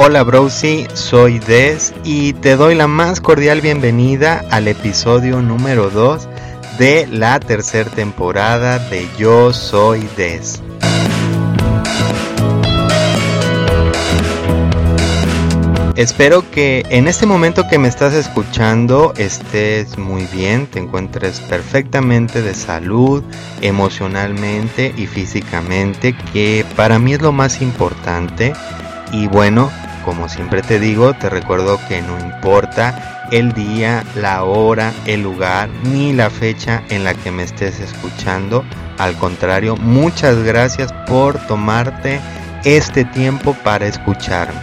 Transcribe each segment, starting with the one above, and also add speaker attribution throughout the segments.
Speaker 1: Hola Browsy, soy Des y te doy la más cordial bienvenida al episodio número 2 de la tercera temporada de Yo Soy Des. Espero que en este momento que me estás escuchando estés muy bien, te encuentres perfectamente de salud, emocionalmente y físicamente, que para mí es lo más importante. Y bueno, como siempre te digo, te recuerdo que no importa el día, la hora, el lugar ni la fecha en la que me estés escuchando. Al contrario, muchas gracias por tomarte este tiempo para escucharme.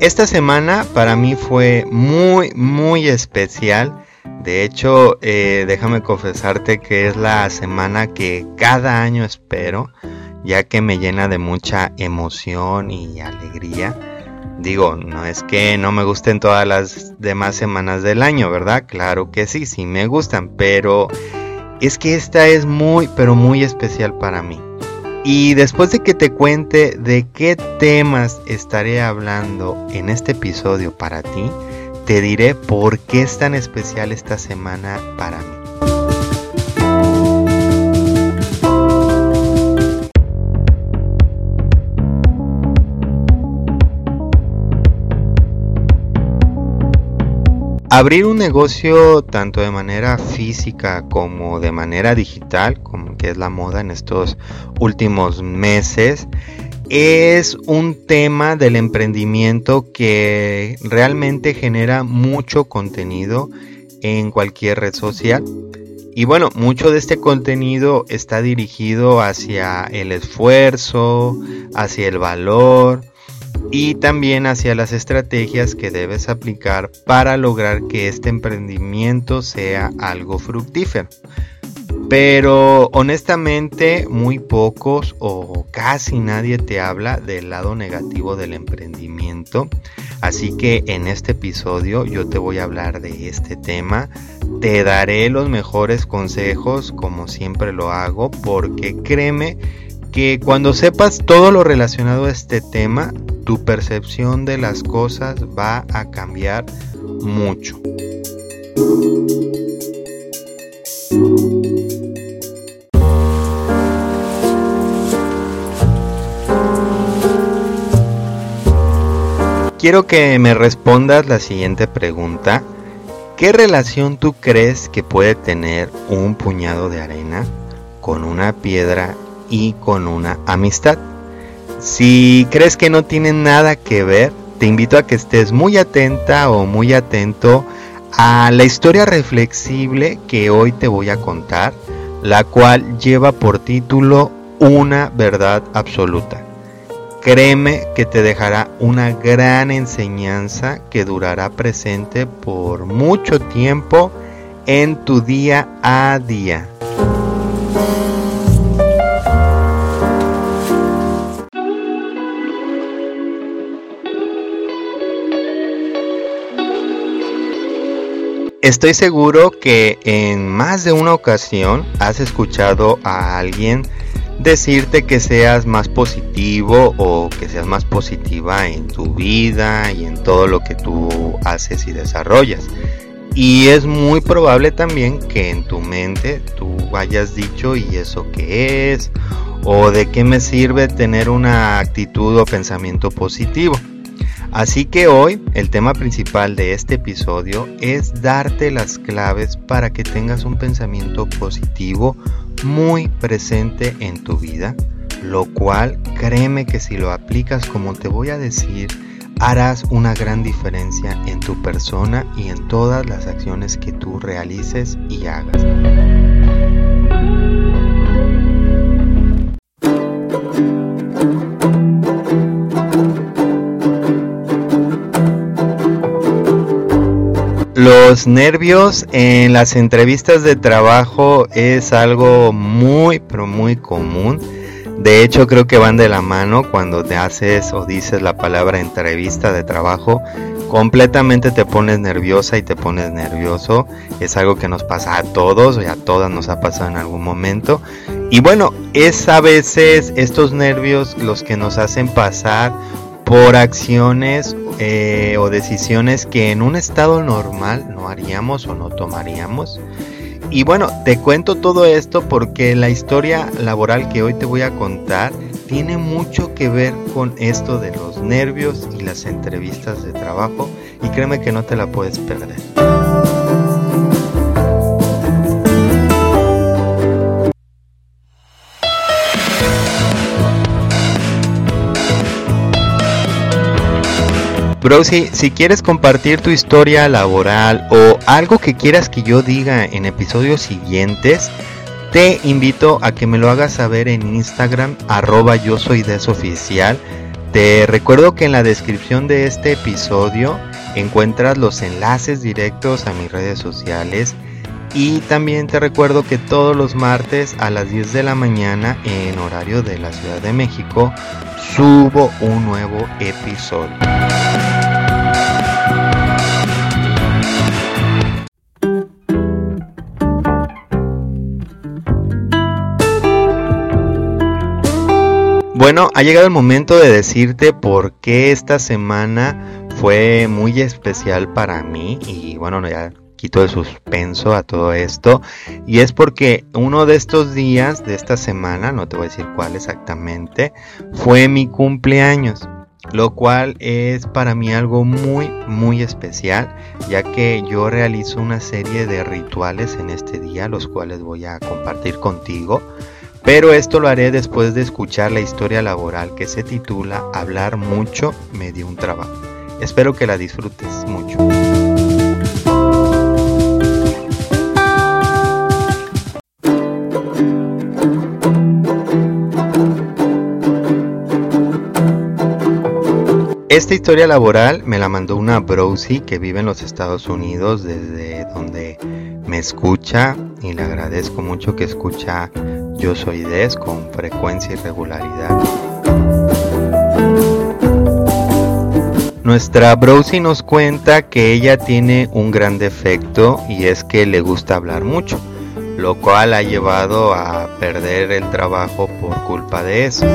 Speaker 1: Esta semana para mí fue muy, muy especial. De hecho, eh, déjame confesarte que es la semana que cada año espero, ya que me llena de mucha emoción y alegría. Digo, no es que no me gusten todas las demás semanas del año, ¿verdad? Claro que sí, sí me gustan, pero es que esta es muy, pero muy especial para mí. Y después de que te cuente de qué temas estaré hablando en este episodio para ti, te diré por qué es tan especial esta semana para mí. Abrir un negocio tanto de manera física como de manera digital, como que es la moda en estos últimos meses, es un tema del emprendimiento que realmente genera mucho contenido en cualquier red social. Y bueno, mucho de este contenido está dirigido hacia el esfuerzo, hacia el valor, y también hacia las estrategias que debes aplicar para lograr que este emprendimiento sea algo fructífero. Pero honestamente muy pocos o casi nadie te habla del lado negativo del emprendimiento. Así que en este episodio yo te voy a hablar de este tema. Te daré los mejores consejos como siempre lo hago porque créeme que cuando sepas todo lo relacionado a este tema, tu percepción de las cosas va a cambiar mucho. Quiero que me respondas la siguiente pregunta. ¿Qué relación tú crees que puede tener un puñado de arena con una piedra y con una amistad. Si crees que no tienen nada que ver, te invito a que estés muy atenta o muy atento a la historia reflexible que hoy te voy a contar, la cual lleva por título Una verdad absoluta. Créeme que te dejará una gran enseñanza que durará presente por mucho tiempo en tu día a día. Estoy seguro que en más de una ocasión has escuchado a alguien decirte que seas más positivo o que seas más positiva en tu vida y en todo lo que tú haces y desarrollas. Y es muy probable también que en tu mente tú hayas dicho y eso qué es o de qué me sirve tener una actitud o pensamiento positivo. Así que hoy el tema principal de este episodio es darte las claves para que tengas un pensamiento positivo muy presente en tu vida, lo cual créeme que si lo aplicas como te voy a decir, harás una gran diferencia en tu persona y en todas las acciones que tú realices y hagas. Los nervios en las entrevistas de trabajo es algo muy, pero muy común. De hecho, creo que van de la mano cuando te haces o dices la palabra entrevista de trabajo. Completamente te pones nerviosa y te pones nervioso. Es algo que nos pasa a todos y a todas nos ha pasado en algún momento. Y bueno, es a veces estos nervios los que nos hacen pasar por acciones eh, o decisiones que en un estado normal no haríamos o no tomaríamos. Y bueno, te cuento todo esto porque la historia laboral que hoy te voy a contar tiene mucho que ver con esto de los nervios y las entrevistas de trabajo y créeme que no te la puedes perder. Bro, si, quieres compartir tu historia laboral o algo que quieras que yo diga en episodios siguientes, te invito a que me lo hagas saber en Instagram, arroba yo soy desoficial. Te recuerdo que en la descripción de este episodio encuentras los enlaces directos a mis redes sociales. Y también te recuerdo que todos los martes a las 10 de la mañana en horario de la Ciudad de México subo un nuevo episodio. Bueno, ha llegado el momento de decirte por qué esta semana fue muy especial para mí y bueno, ya quito de suspenso a todo esto. Y es porque uno de estos días de esta semana, no te voy a decir cuál exactamente, fue mi cumpleaños lo cual es para mí algo muy muy especial ya que yo realizo una serie de rituales en este día los cuales voy a compartir contigo pero esto lo haré después de escuchar la historia laboral que se titula Hablar mucho me dio un trabajo. Espero que la disfrutes mucho. Esta historia laboral me la mandó una brosi que vive en los Estados Unidos desde donde me escucha y le agradezco mucho que escucha yo soy Des con frecuencia y regularidad. Nuestra Browsy nos cuenta que ella tiene un gran defecto y es que le gusta hablar mucho, lo cual ha llevado a perder el trabajo por culpa de eso.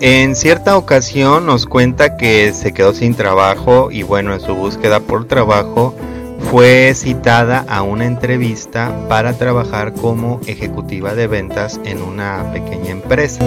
Speaker 1: En cierta ocasión nos cuenta que se quedó sin trabajo y bueno, en su búsqueda por trabajo fue citada a una entrevista para trabajar como ejecutiva de ventas en una pequeña empresa.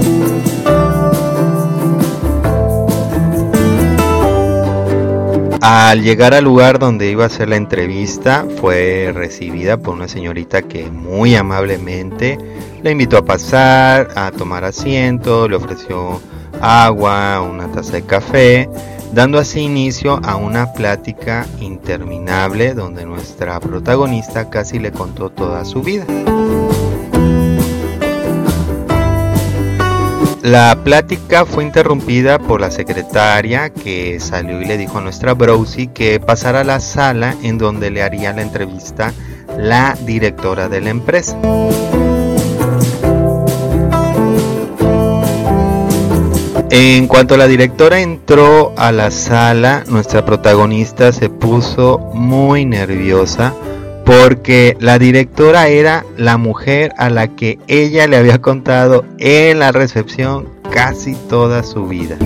Speaker 1: Al llegar al lugar donde iba a hacer la entrevista, fue recibida por una señorita que muy amablemente le invitó a pasar, a tomar asiento, le ofreció agua, una taza de café dando así inicio a una plática interminable donde nuestra protagonista casi le contó toda su vida. La plática fue interrumpida por la secretaria que salió y le dijo a nuestra Browsy que pasara a la sala en donde le haría la entrevista la directora de la empresa. En cuanto la directora entró a la sala, nuestra protagonista se puso muy nerviosa porque la directora era la mujer a la que ella le había contado en la recepción casi toda su vida.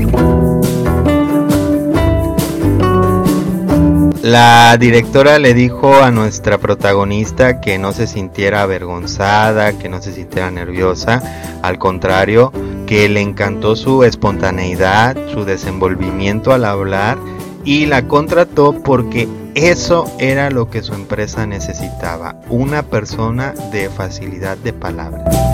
Speaker 1: La directora le dijo a nuestra protagonista que no se sintiera avergonzada, que no se sintiera nerviosa, al contrario, que le encantó su espontaneidad, su desenvolvimiento al hablar y la contrató porque eso era lo que su empresa necesitaba, una persona de facilidad de palabra.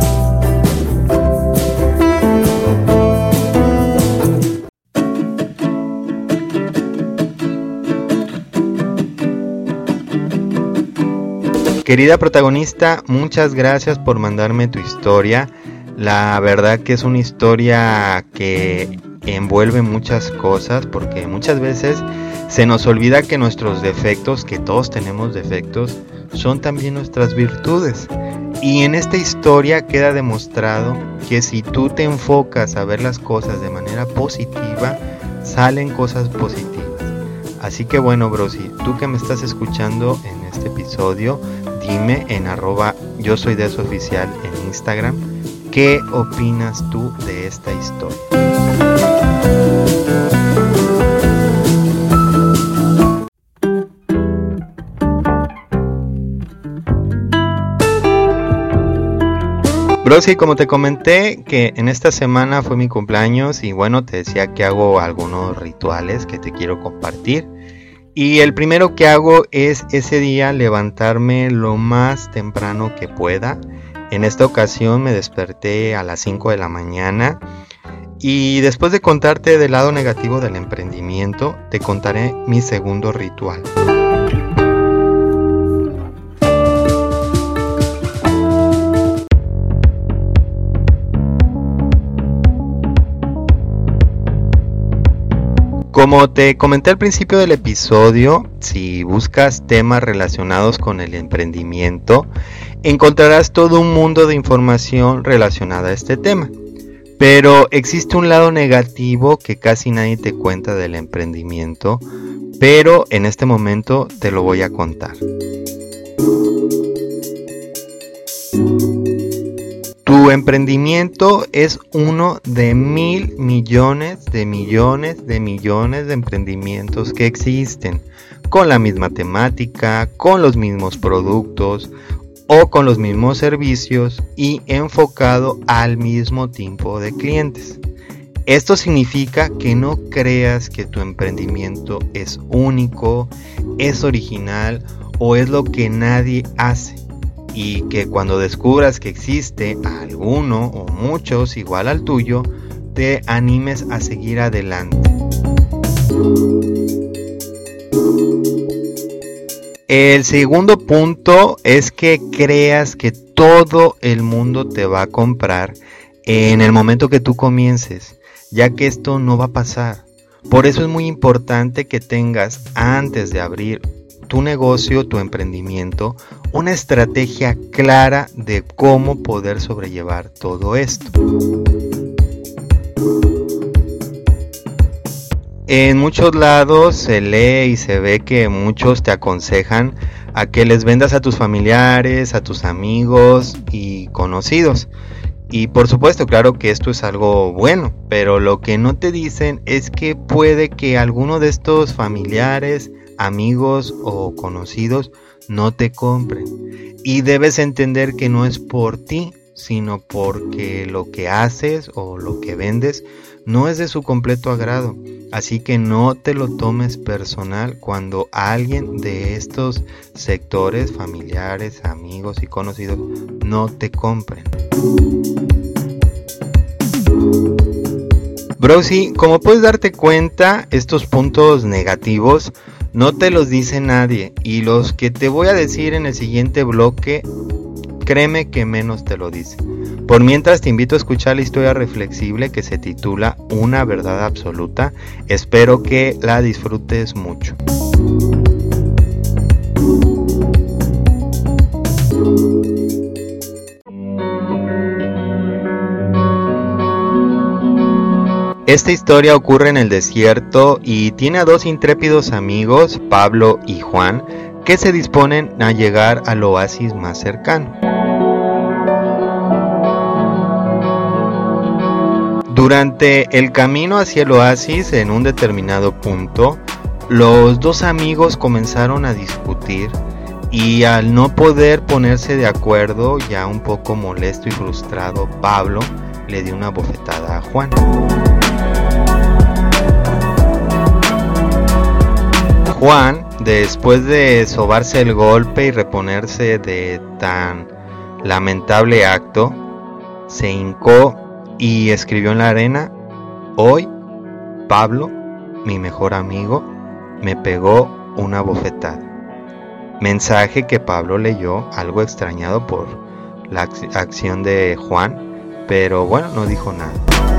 Speaker 1: Querida protagonista, muchas gracias por mandarme tu historia. La verdad que es una historia que envuelve muchas cosas porque muchas veces se nos olvida que nuestros defectos, que todos tenemos defectos, son también nuestras virtudes. Y en esta historia queda demostrado que si tú te enfocas a ver las cosas de manera positiva, salen cosas positivas. Así que bueno, Brosi, tú que me estás escuchando en este episodio, dime en arroba yo soy de eso oficial en Instagram, ¿qué opinas tú de esta historia? Brosi, como te comenté que en esta semana fue mi cumpleaños y bueno, te decía que hago algunos rituales que te quiero compartir. Y el primero que hago es ese día levantarme lo más temprano que pueda. En esta ocasión me desperté a las 5 de la mañana y después de contarte del lado negativo del emprendimiento, te contaré mi segundo ritual. Como te comenté al principio del episodio, si buscas temas relacionados con el emprendimiento, encontrarás todo un mundo de información relacionada a este tema. Pero existe un lado negativo que casi nadie te cuenta del emprendimiento, pero en este momento te lo voy a contar. Tu emprendimiento es uno de mil millones de millones de millones de emprendimientos que existen, con la misma temática, con los mismos productos o con los mismos servicios y enfocado al mismo tipo de clientes. Esto significa que no creas que tu emprendimiento es único, es original o es lo que nadie hace y que cuando descubras que existe alguno o muchos igual al tuyo, te animes a seguir adelante. El segundo punto es que creas que todo el mundo te va a comprar en el momento que tú comiences, ya que esto no va a pasar. Por eso es muy importante que tengas antes de abrir tu negocio, tu emprendimiento, una estrategia clara de cómo poder sobrellevar todo esto. En muchos lados se lee y se ve que muchos te aconsejan a que les vendas a tus familiares, a tus amigos y conocidos. Y por supuesto, claro que esto es algo bueno, pero lo que no te dicen es que puede que alguno de estos familiares, amigos o conocidos no te compren. Y debes entender que no es por ti, sino porque lo que haces o lo que vendes no es de su completo agrado. Así que no te lo tomes personal cuando alguien de estos sectores familiares, amigos y conocidos no te compren. Brosi, como puedes darte cuenta, estos puntos negativos no te los dice nadie y los que te voy a decir en el siguiente bloque, créeme que menos te lo dice. Por mientras te invito a escuchar la historia reflexible que se titula Una verdad absoluta. Espero que la disfrutes mucho. Esta historia ocurre en el desierto y tiene a dos intrépidos amigos, Pablo y Juan, que se disponen a llegar al oasis más cercano. Durante el camino hacia el oasis, en un determinado punto, los dos amigos comenzaron a discutir y al no poder ponerse de acuerdo, ya un poco molesto y frustrado, Pablo le dio una bofetada a Juan. Juan, después de sobarse el golpe y reponerse de tan lamentable acto, se hincó y escribió en la arena, hoy Pablo, mi mejor amigo, me pegó una bofetada. Mensaje que Pablo leyó algo extrañado por la acción de Juan, pero bueno, no dijo nada.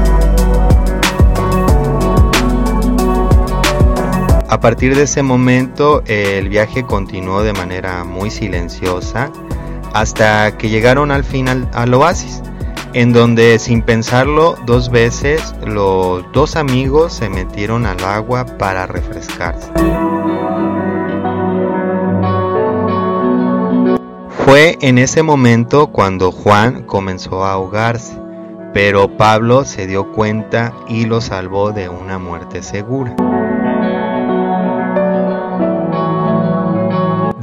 Speaker 1: A partir de ese momento el viaje continuó de manera muy silenciosa hasta que llegaron al final al oasis, en donde sin pensarlo dos veces los dos amigos se metieron al agua para refrescarse. Fue en ese momento cuando Juan comenzó a ahogarse, pero Pablo se dio cuenta y lo salvó de una muerte segura.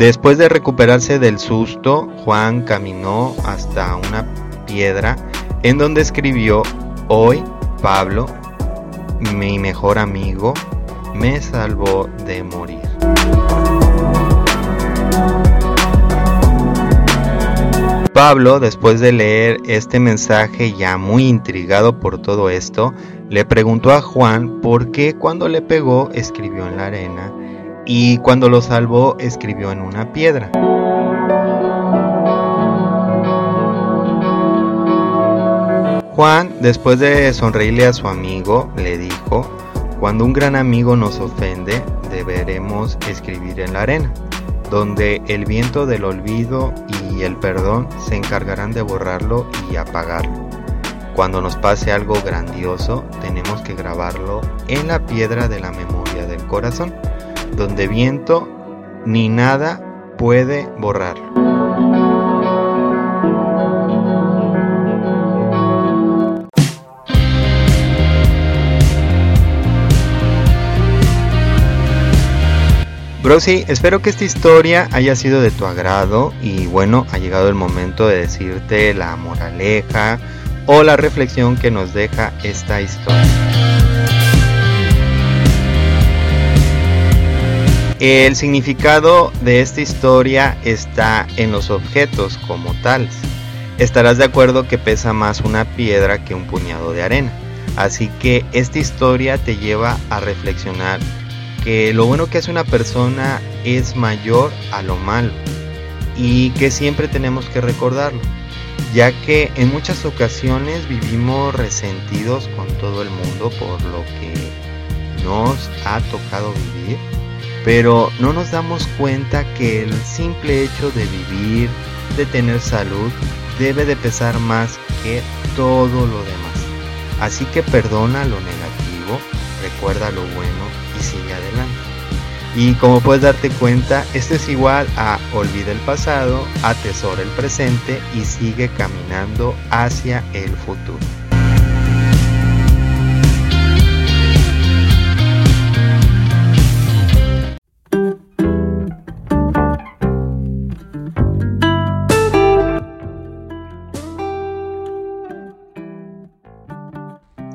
Speaker 1: Después de recuperarse del susto, Juan caminó hasta una piedra en donde escribió, hoy Pablo, mi mejor amigo, me salvó de morir. Pablo, después de leer este mensaje ya muy intrigado por todo esto, le preguntó a Juan por qué cuando le pegó escribió en la arena y cuando lo salvó escribió en una piedra. Juan, después de sonreírle a su amigo, le dijo, cuando un gran amigo nos ofende, deberemos escribir en la arena, donde el viento del olvido y el perdón se encargarán de borrarlo y apagarlo. Cuando nos pase algo grandioso, tenemos que grabarlo en la piedra de la memoria del corazón donde viento ni nada puede borrarlo. Brosi, espero que esta historia haya sido de tu agrado y bueno, ha llegado el momento de decirte la moraleja o la reflexión que nos deja esta historia. El significado de esta historia está en los objetos como tales. Estarás de acuerdo que pesa más una piedra que un puñado de arena. Así que esta historia te lleva a reflexionar que lo bueno que hace una persona es mayor a lo malo y que siempre tenemos que recordarlo, ya que en muchas ocasiones vivimos resentidos con todo el mundo por lo que nos ha tocado vivir pero no nos damos cuenta que el simple hecho de vivir, de tener salud, debe de pesar más que todo lo demás. Así que perdona lo negativo, recuerda lo bueno y sigue adelante. Y como puedes darte cuenta, esto es igual a olvida el pasado, atesora el presente y sigue caminando hacia el futuro.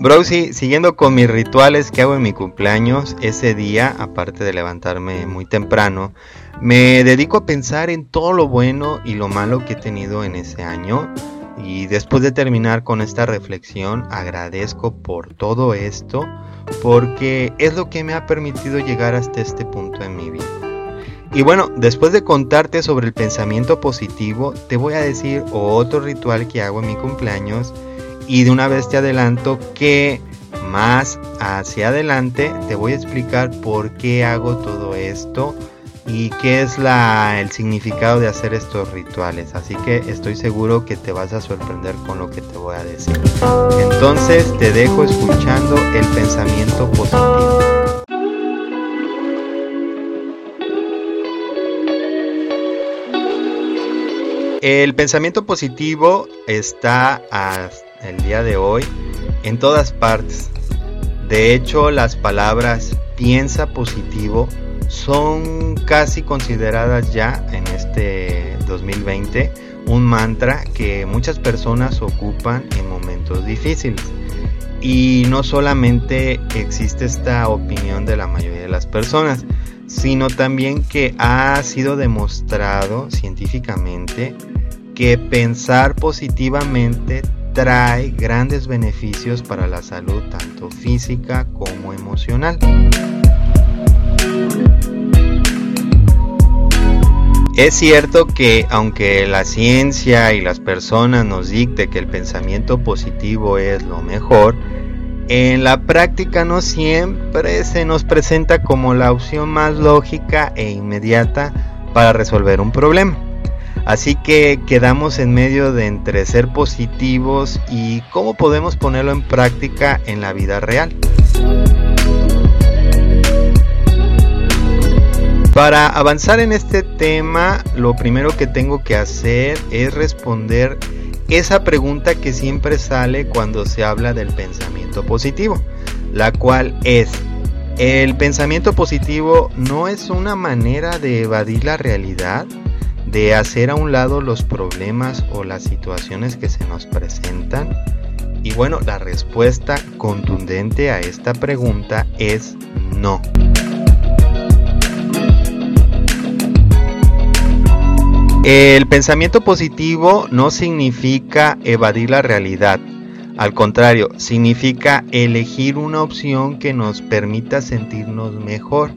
Speaker 1: Browsy, siguiendo con mis rituales que hago en mi cumpleaños, ese día, aparte de levantarme muy temprano, me dedico a pensar en todo lo bueno y lo malo que he tenido en ese año. Y después de terminar con esta reflexión, agradezco por todo esto, porque es lo que me ha permitido llegar hasta este punto en mi vida. Y bueno, después de contarte sobre el pensamiento positivo, te voy a decir otro ritual que hago en mi cumpleaños y de una vez te adelanto que más hacia adelante te voy a explicar por qué hago todo esto y qué es la, el significado de hacer estos rituales. Así que estoy seguro que te vas a sorprender con lo que te voy a decir. Entonces te dejo escuchando el pensamiento positivo. El pensamiento positivo está hasta el día de hoy en todas partes. De hecho, las palabras piensa positivo son casi consideradas ya en este 2020 un mantra que muchas personas ocupan en momentos difíciles. Y no solamente existe esta opinión de la mayoría de las personas, sino también que ha sido demostrado científicamente que pensar positivamente trae grandes beneficios para la salud tanto física como emocional. Es cierto que aunque la ciencia y las personas nos dicte que el pensamiento positivo es lo mejor, En la práctica no siempre se nos presenta como la opción más lógica e inmediata para resolver un problema. Así que quedamos en medio de entre ser positivos y cómo podemos ponerlo en práctica en la vida real. Para avanzar en este tema, lo primero que tengo que hacer es responder esa pregunta que siempre sale cuando se habla del pensamiento positivo, la cual es, ¿el pensamiento positivo no es una manera de evadir la realidad? ¿De hacer a un lado los problemas o las situaciones que se nos presentan? Y bueno, la respuesta contundente a esta pregunta es no. El pensamiento positivo no significa evadir la realidad. Al contrario, significa elegir una opción que nos permita sentirnos mejor,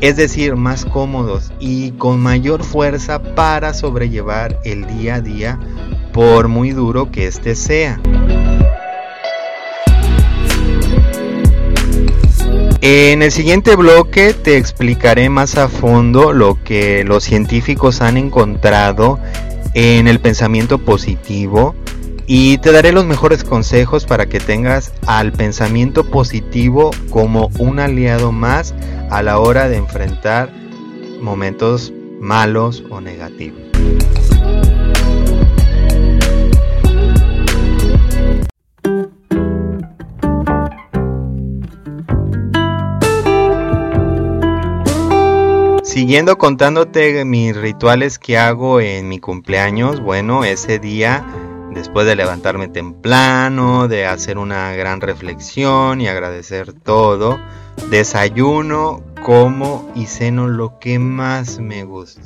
Speaker 1: es decir, más cómodos y con mayor fuerza para sobrellevar el día a día por muy duro que éste sea. En el siguiente bloque te explicaré más a fondo lo que los científicos han encontrado en el pensamiento positivo y te daré los mejores consejos para que tengas al pensamiento positivo como un aliado más a la hora de enfrentar momentos malos o negativos. Siguiendo contándote mis rituales que hago en mi cumpleaños, bueno, ese día, después de levantarme temprano, de hacer una gran reflexión y agradecer todo, desayuno, como y ceno lo que más me gusta.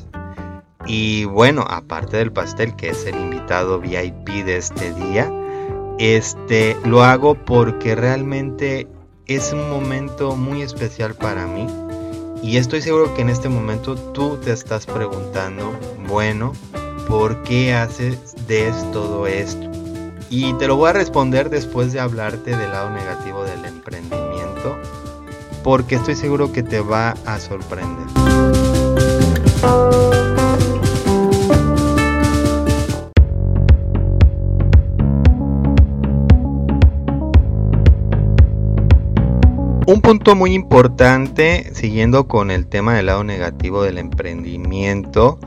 Speaker 1: Y bueno, aparte del pastel, que es el invitado VIP de este día, este lo hago porque realmente es un momento muy especial para mí y estoy seguro que en este momento tú te estás preguntando, bueno, ¿por qué haces todo esto? Y te lo voy a responder después de hablarte del lado negativo del emprendimiento, porque estoy seguro que te va a sorprender. Un punto muy importante, siguiendo con el tema del lado negativo del emprendimiento,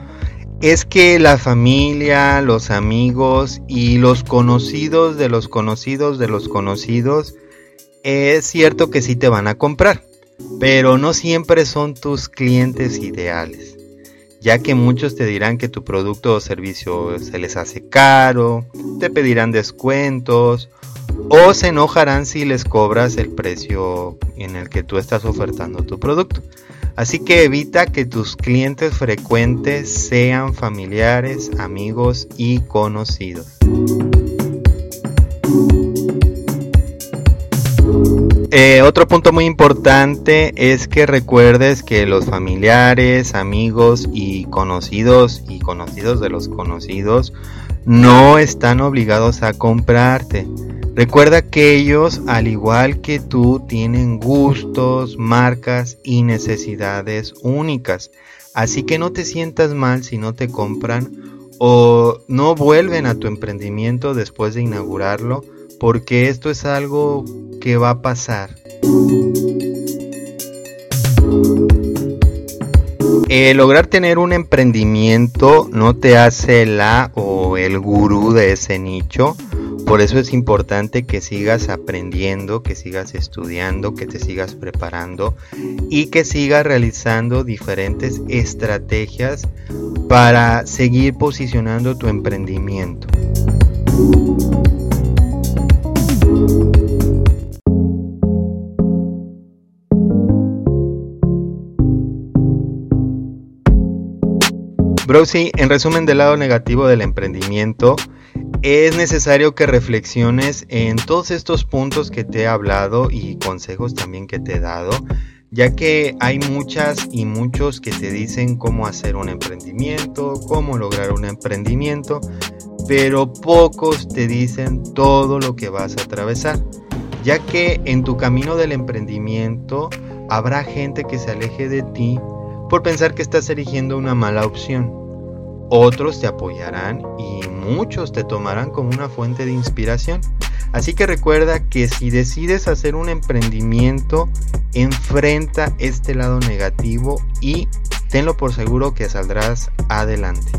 Speaker 1: es que la familia, los amigos y los conocidos de los conocidos de los conocidos, es cierto que sí te van a comprar, pero no siempre son tus clientes ideales, ya que muchos te dirán que tu producto o servicio se les hace caro, te pedirán descuentos o se enojarán si les cobras el precio en el que tú estás ofertando tu producto. Así que evita que tus clientes frecuentes sean familiares, amigos y conocidos. Eh, otro punto muy importante es que recuerdes que los familiares, amigos y conocidos y conocidos de los conocidos no están obligados a comprarte. Recuerda que ellos, al igual que tú, tienen gustos, marcas y necesidades únicas. Así que no te sientas mal si no te compran o no vuelven a tu emprendimiento después de inaugurarlo, porque esto es algo que va a pasar. Eh, lograr tener un emprendimiento no te hace la o el gurú de ese nicho por eso es importante que sigas aprendiendo, que sigas estudiando, que te sigas preparando y que sigas realizando diferentes estrategias para seguir posicionando tu emprendimiento. Bro, en resumen del lado negativo del emprendimiento, es necesario que reflexiones en todos estos puntos que te he hablado y consejos también que te he dado, ya que hay muchas y muchos que te dicen cómo hacer un emprendimiento, cómo lograr un emprendimiento, pero pocos te dicen todo lo que vas a atravesar. ya que en tu camino del emprendimiento habrá gente que se aleje de ti por pensar que estás eligiendo una mala opción. Otros te apoyarán y muchos te tomarán como una fuente de inspiración. Así que recuerda que si decides hacer un emprendimiento, enfrenta este lado negativo y tenlo por seguro que saldrás adelante.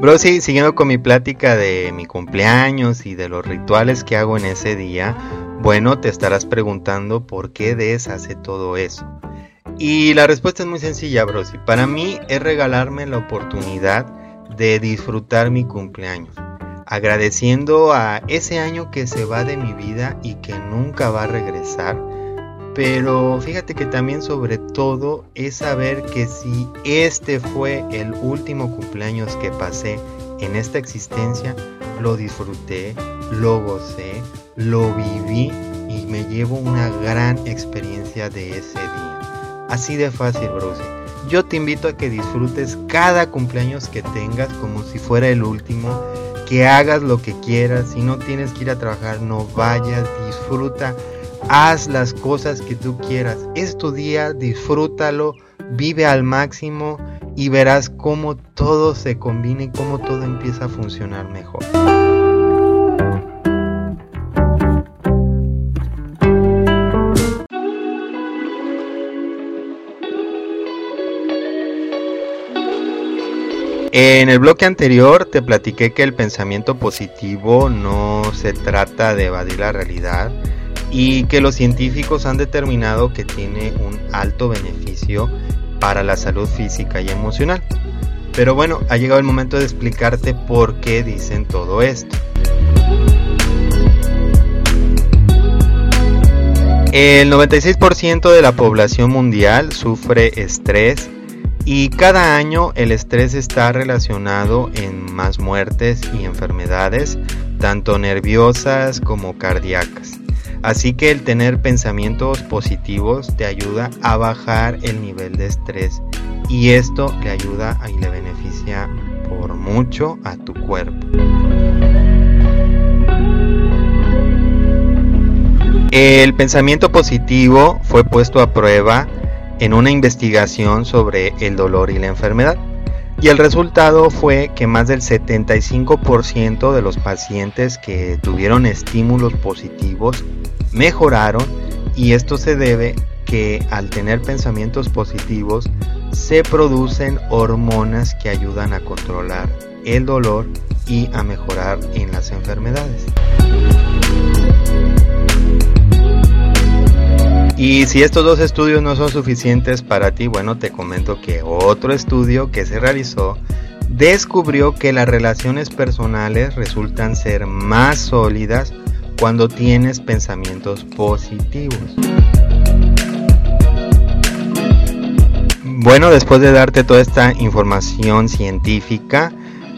Speaker 1: Bro, sí, siguiendo con mi plática de mi cumpleaños y de los rituales que hago en ese día, bueno, te estarás preguntando por qué deshace todo eso. Y la respuesta es muy sencilla, bro. Para mí es regalarme la oportunidad de disfrutar mi cumpleaños, agradeciendo a ese año que se va de mi vida y que nunca va a regresar pero fíjate que también sobre todo es saber que si este fue el último cumpleaños que pasé en esta existencia, lo disfruté, lo gocé, lo viví y me llevo una gran experiencia de ese día. Así de fácil, Bruce. Yo te invito a que disfrutes cada cumpleaños que tengas como si fuera el último, que hagas lo que quieras, si no tienes que ir a trabajar, no vayas, disfruta haz las cosas que tú quieras. Es tu día, disfrútalo, vive al máximo y verás cómo todo se combina y cómo todo empieza a funcionar mejor. En el bloque anterior te platiqué que el pensamiento positivo no se trata de evadir la realidad, y que los científicos han determinado que tiene un alto beneficio para la salud física y emocional. Pero bueno, ha llegado el momento de explicarte por qué dicen todo esto. El 96% de la población mundial sufre estrés y cada año el estrés está relacionado en más muertes y enfermedades, tanto nerviosas como cardíacas. Así que el tener pensamientos positivos te ayuda a bajar el nivel de estrés y esto le ayuda y le beneficia por mucho a tu cuerpo. El pensamiento positivo fue puesto a prueba en una investigación sobre el dolor y la enfermedad. Y el resultado fue que más del 75% de los pacientes que tuvieron estímulos positivos mejoraron y esto se debe que al tener pensamientos positivos se producen hormonas que ayudan a controlar el dolor y a mejorar en las enfermedades. Y si estos dos estudios no son suficientes para ti, bueno, te comento que otro estudio que se realizó descubrió que las relaciones personales resultan ser más sólidas cuando tienes pensamientos positivos. Bueno, después de darte toda esta información científica,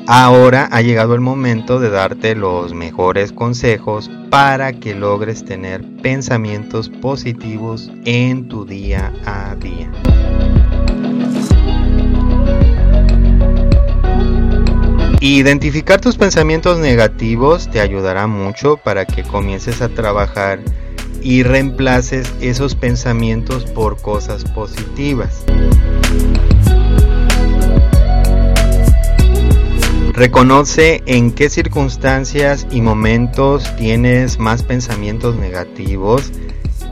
Speaker 1: ahora ha llegado el momento de darte los mejores consejos para que logres tener pensamientos positivos en tu día a día. Identificar tus pensamientos negativos te ayudará mucho para que comiences a trabajar y reemplaces esos pensamientos por cosas positivas. Reconoce en qué circunstancias y momentos tienes más pensamientos negativos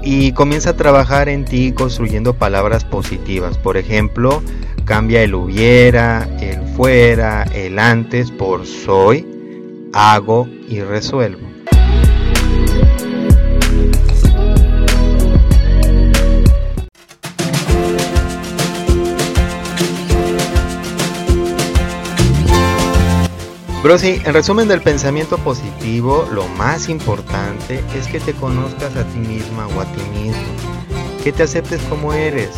Speaker 1: y comienza a trabajar en ti construyendo palabras positivas. Por ejemplo, cambia el hubiera, el fuera, el antes por soy, hago y resuelvo. Bro, sí, en resumen del pensamiento positivo, lo más importante es que te conozcas a ti misma o a ti mismo, que te aceptes como eres,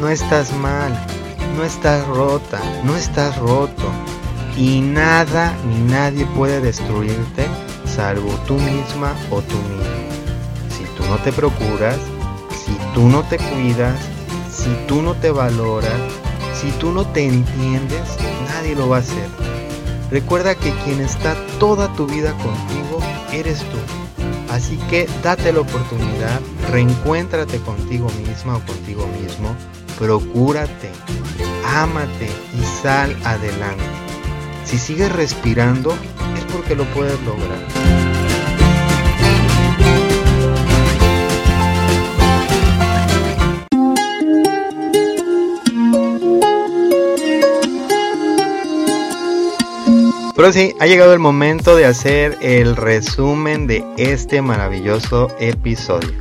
Speaker 1: no estás mal, no estás rota, no estás roto. Y nada ni nadie puede destruirte salvo tú misma o tú mismo. Si tú no te procuras, si tú no te cuidas, si tú no te valoras, si tú no te entiendes, nadie lo va a hacer. Recuerda que quien está toda tu vida contigo eres tú. Así que date la oportunidad, reencuéntrate contigo misma o contigo mismo, procúrate, ámate y sal adelante. Si sigues respirando es porque lo puedes lograr. Pero sí, ha llegado el momento de hacer el resumen de este maravilloso episodio.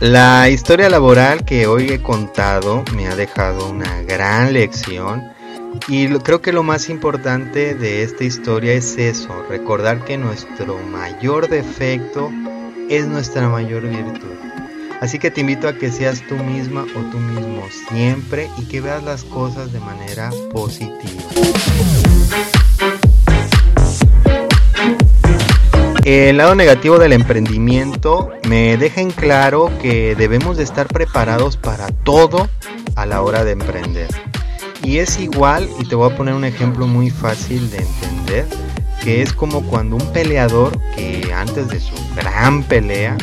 Speaker 1: La historia laboral que hoy he contado me ha dejado una gran lección y creo que lo más importante de esta historia es eso, recordar que nuestro mayor defecto es nuestra mayor virtud. Así que te invito a que seas tú misma o tú mismo siempre y que veas las cosas de manera positiva. El lado negativo del emprendimiento me deja en claro que debemos de estar preparados para todo a la hora de emprender. Y es igual, y te voy a poner un ejemplo muy fácil de entender, que es como cuando un peleador que antes de su gran pelea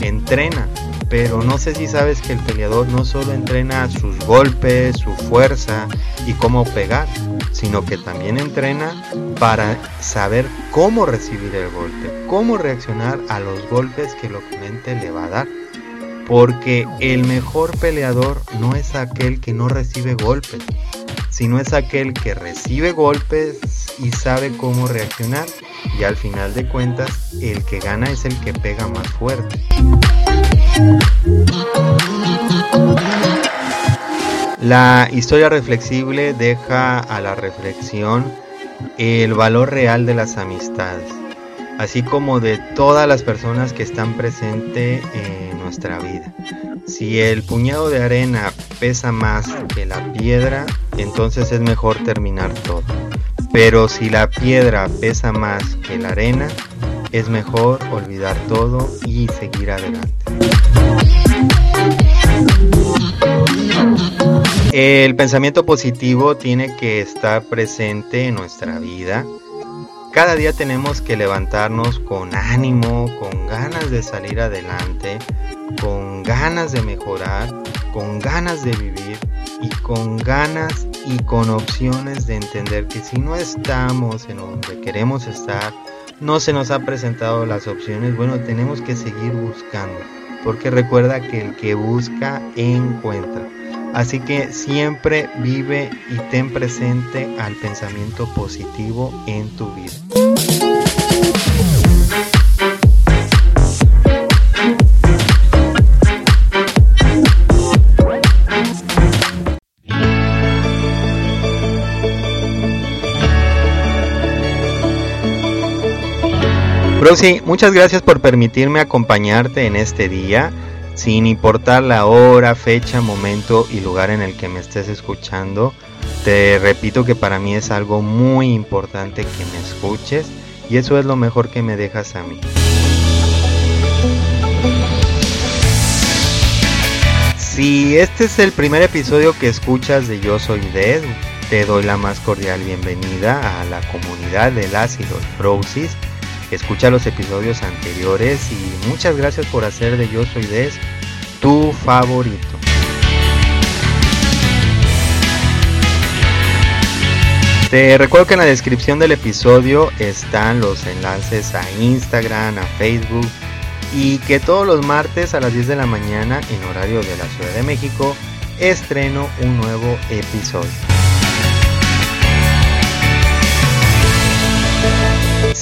Speaker 1: entrena pero no sé si sabes que el peleador no solo entrena sus golpes, su fuerza y cómo pegar, sino que también entrena para saber cómo recibir el golpe, cómo reaccionar a los golpes que el oponente le va a dar. Porque el mejor peleador no es aquel que no recibe golpes, sino es aquel que recibe golpes y sabe cómo reaccionar. Y al final de cuentas, el que gana es el que pega más fuerte. La historia reflexible deja a la reflexión el valor real de las amistades, así como de todas las personas que están presentes en nuestra vida. Si el puñado de arena pesa más que la piedra, entonces es mejor terminar todo. Pero si la piedra pesa más que la arena, es mejor olvidar todo y seguir adelante. El pensamiento positivo tiene que estar presente en nuestra vida. Cada día tenemos que levantarnos con ánimo, con ganas de salir adelante, con ganas de mejorar, con ganas de vivir y con ganas y con opciones de entender que si no estamos en donde queremos estar, no se nos ha presentado las opciones, bueno, tenemos que seguir buscando, porque recuerda que el que busca encuentra. Así que siempre vive y ten presente al pensamiento positivo en tu vida. Broxy, muchas gracias por permitirme acompañarte en este día sin importar la hora, fecha, momento y lugar en el que me estés escuchando. Te repito que para mí es algo muy importante que me escuches y eso es lo mejor que me dejas a mí. Si este es el primer episodio que escuchas de Yo Soy Dead, te doy la más cordial bienvenida a la comunidad del ácido Frosis escucha los episodios anteriores y muchas gracias por hacer de Yo Soy Des tu favorito. Te recuerdo que en la descripción del episodio están los enlaces a Instagram, a Facebook y que todos los martes a las 10 de la mañana en horario de la Ciudad de México estreno un nuevo episodio.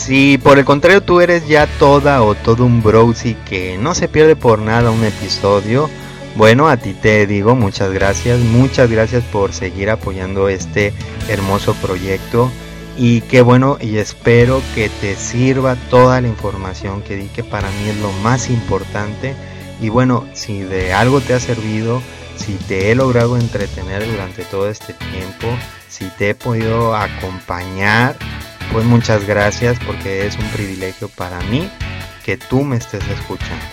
Speaker 1: Si por el contrario tú eres ya toda o todo un browsy que no se pierde por nada un episodio, bueno, a ti te digo muchas gracias, muchas gracias por seguir apoyando este hermoso proyecto. Y qué bueno y espero que te sirva toda la información que di que para mí es lo más importante. Y bueno, si de algo te ha servido, si te he logrado entretener durante todo este tiempo, si te he podido acompañar, pues muchas gracias porque es un privilegio para mí que tú me estés escuchando.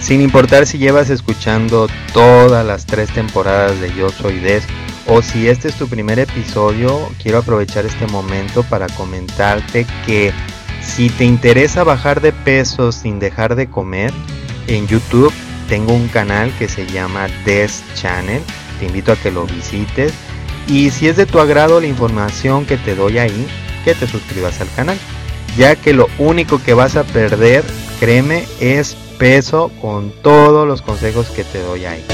Speaker 1: Sin importar si llevas escuchando todas las tres temporadas de Yo Soy Des o si este es tu primer episodio, quiero aprovechar este momento para comentarte que si te interesa bajar de peso sin dejar de comer, en YouTube tengo un canal que se llama Des Channel. Te invito a que lo visites. Y si es de tu agrado la información que te doy ahí, que te suscribas al canal. Ya que lo único que vas a perder, créeme, es peso con todos los consejos que te doy ahí.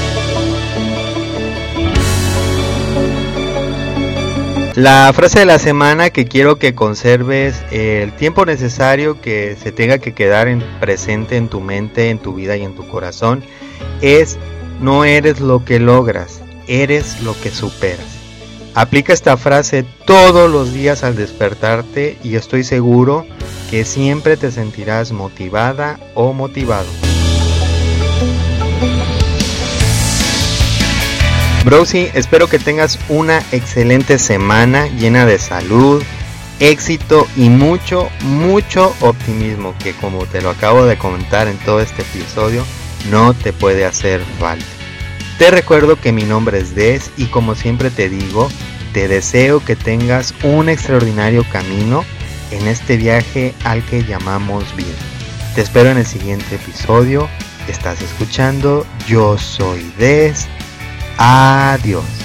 Speaker 1: La frase de la semana que quiero que conserves el tiempo necesario que se tenga que quedar en presente en tu mente, en tu vida y en tu corazón es no eres lo que logras, eres lo que superas. Aplica esta frase todos los días al despertarte y estoy seguro que siempre te sentirás motivada o motivado. Browsy, espero que tengas una excelente semana llena de salud, éxito y mucho, mucho optimismo que como te lo acabo de comentar en todo este episodio, no te puede hacer falta. Te recuerdo que mi nombre es Des y como siempre te digo, te deseo que tengas un extraordinario camino en este viaje al que llamamos vida. Te espero en el siguiente episodio. Estás escuchando Yo Soy Des Adiós.